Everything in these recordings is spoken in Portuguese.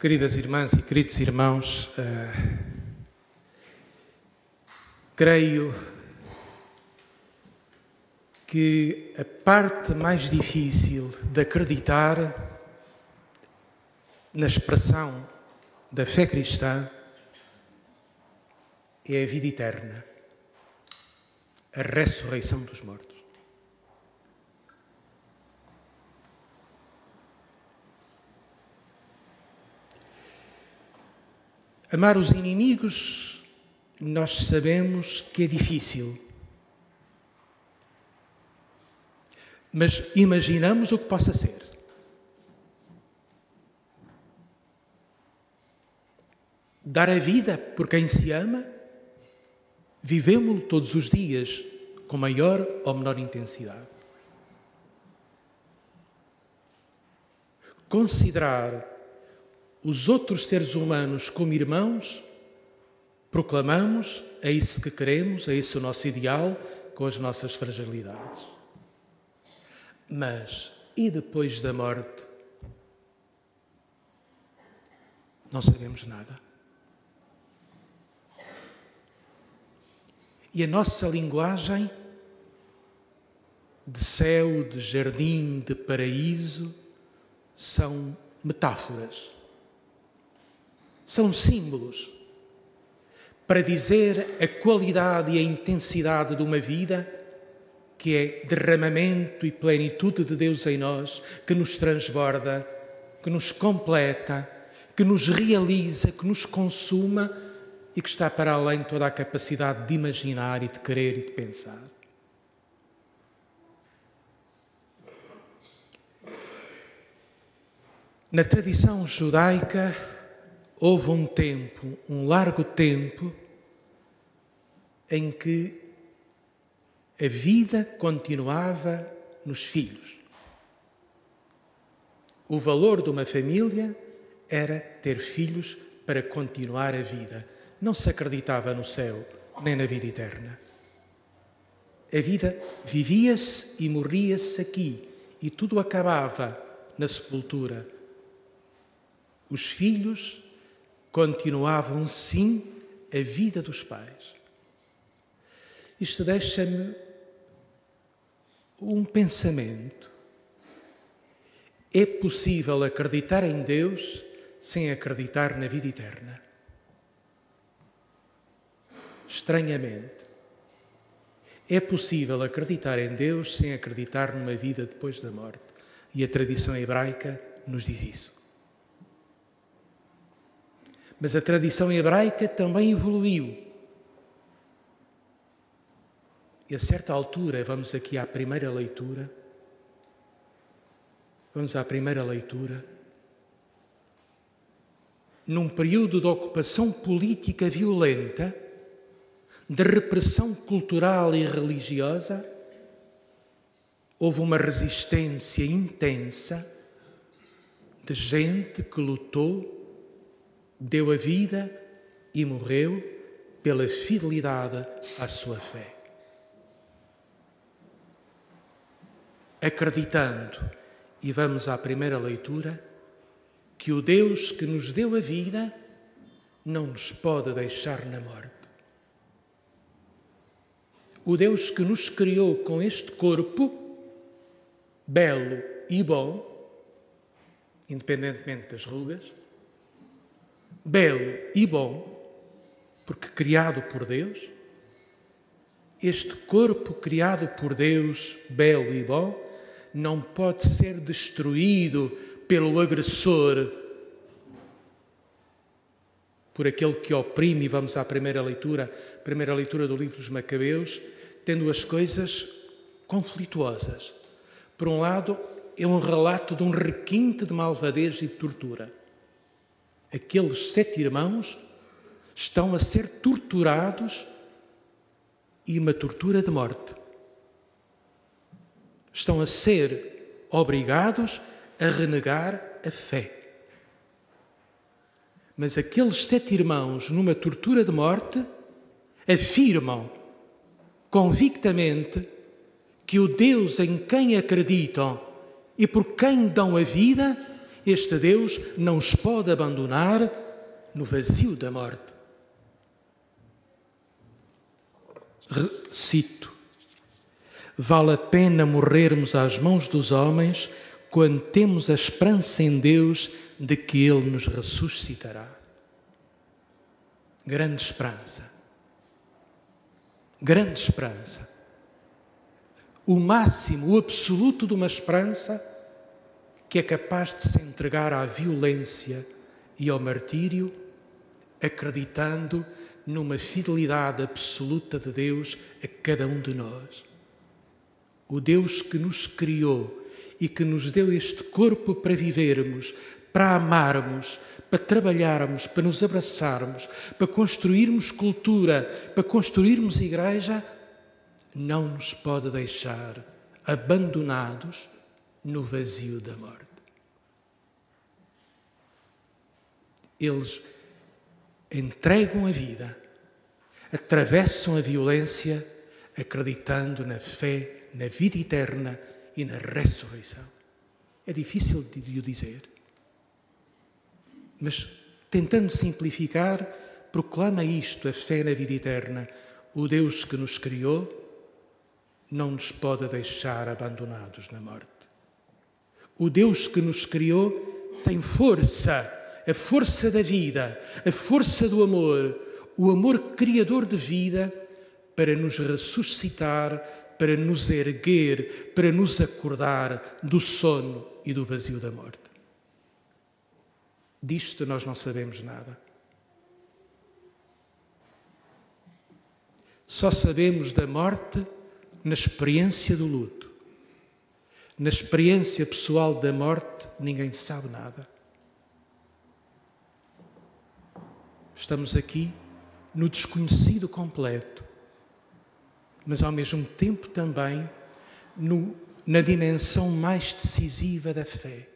Queridas irmãs e queridos irmãos, uh, creio que a parte mais difícil de acreditar na expressão da fé cristã é a vida eterna, a ressurreição dos mortos. Amar os inimigos, nós sabemos que é difícil. Mas imaginamos o que possa ser. Dar a vida por quem se ama, vivemos-lo todos os dias com maior ou menor intensidade. Considerar os outros seres humanos como irmãos, proclamamos, é isso que queremos, é esse o nosso ideal, com as nossas fragilidades. Mas, e depois da morte? Não sabemos nada. E a nossa linguagem de céu, de jardim, de paraíso, são metáforas são símbolos para dizer a qualidade e a intensidade de uma vida que é derramamento e plenitude de Deus em nós, que nos transborda, que nos completa, que nos realiza, que nos consuma e que está para além de toda a capacidade de imaginar e de querer e de pensar. Na tradição judaica, houve um tempo, um largo tempo, em que a vida continuava nos filhos. O valor de uma família era ter filhos para continuar a vida. Não se acreditava no céu nem na vida eterna. A vida vivia-se e morria-se aqui e tudo acabava na sepultura. Os filhos continuavam sim a vida dos pais. Isto deixa-me um pensamento. É possível acreditar em Deus sem acreditar na vida eterna? Estranhamente, é possível acreditar em Deus sem acreditar numa vida depois da morte. E a tradição hebraica nos diz isso. Mas a tradição hebraica também evoluiu. E a certa altura, vamos aqui à primeira leitura. Vamos à primeira leitura. Num período de ocupação política violenta, de repressão cultural e religiosa, houve uma resistência intensa de gente que lutou deu a vida e morreu pela fidelidade à sua fé. Acreditando, e vamos à primeira leitura, que o Deus que nos deu a vida não nos pode deixar na morte. O Deus que nos criou com este corpo, belo e bom, independentemente das rugas, belo e bom, porque criado por Deus, este corpo criado por Deus, belo e bom, não pode ser destruído pelo agressor, por aquele que oprime. Vamos à primeira leitura, primeira leitura do livro dos Macabeus, tendo as coisas conflituosas. Por um lado, é um relato de um requinte de malvadez e de tortura aqueles sete irmãos estão a ser torturados e uma tortura de morte. Estão a ser obrigados a renegar a fé. Mas aqueles sete irmãos, numa tortura de morte, afirmam convictamente que o Deus em quem acreditam e por quem dão a vida este Deus não os pode abandonar no vazio da morte. Cito: Vale a pena morrermos às mãos dos homens quando temos a esperança em Deus de que Ele nos ressuscitará. Grande esperança. Grande esperança. O máximo, o absoluto de uma esperança que é capaz de se entregar à violência e ao martírio, acreditando numa fidelidade absoluta de Deus a cada um de nós. O Deus que nos criou e que nos deu este corpo para vivermos, para amarmos, para trabalharmos, para nos abraçarmos, para construirmos cultura, para construirmos igreja, não nos pode deixar abandonados no vazio da morte. Eles entregam a vida, atravessam a violência, acreditando na fé, na vida eterna e na ressurreição. É difícil de o dizer. Mas, tentando simplificar, proclama isto: a fé na vida eterna. O Deus que nos criou não nos pode deixar abandonados na morte. O Deus que nos criou tem força a força da vida, a força do amor, o amor criador de vida para nos ressuscitar, para nos erguer, para nos acordar do sono e do vazio da morte. Disto nós não sabemos nada. Só sabemos da morte na experiência do luto. Na experiência pessoal da morte, ninguém sabe nada. Estamos aqui no desconhecido completo, mas ao mesmo tempo também no, na dimensão mais decisiva da fé,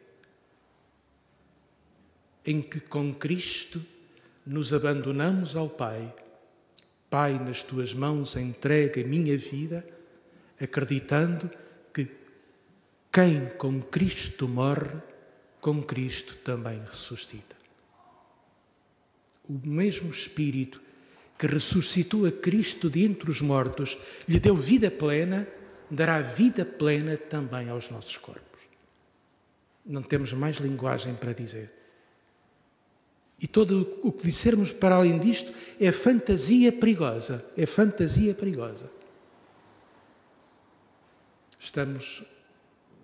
em que com Cristo nos abandonamos ao Pai. Pai, nas tuas mãos entrega a minha vida, acreditando que quem com Cristo morre, com Cristo também ressuscita o mesmo Espírito que ressuscitou a Cristo de entre os mortos, lhe deu vida plena, dará vida plena também aos nossos corpos. Não temos mais linguagem para dizer. E todo o que dissermos para além disto é fantasia perigosa. É fantasia perigosa. Estamos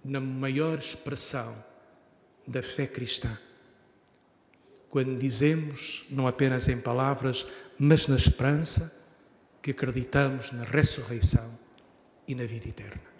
na maior expressão da fé cristã quando dizemos, não apenas em palavras, mas na esperança, que acreditamos na ressurreição e na vida eterna.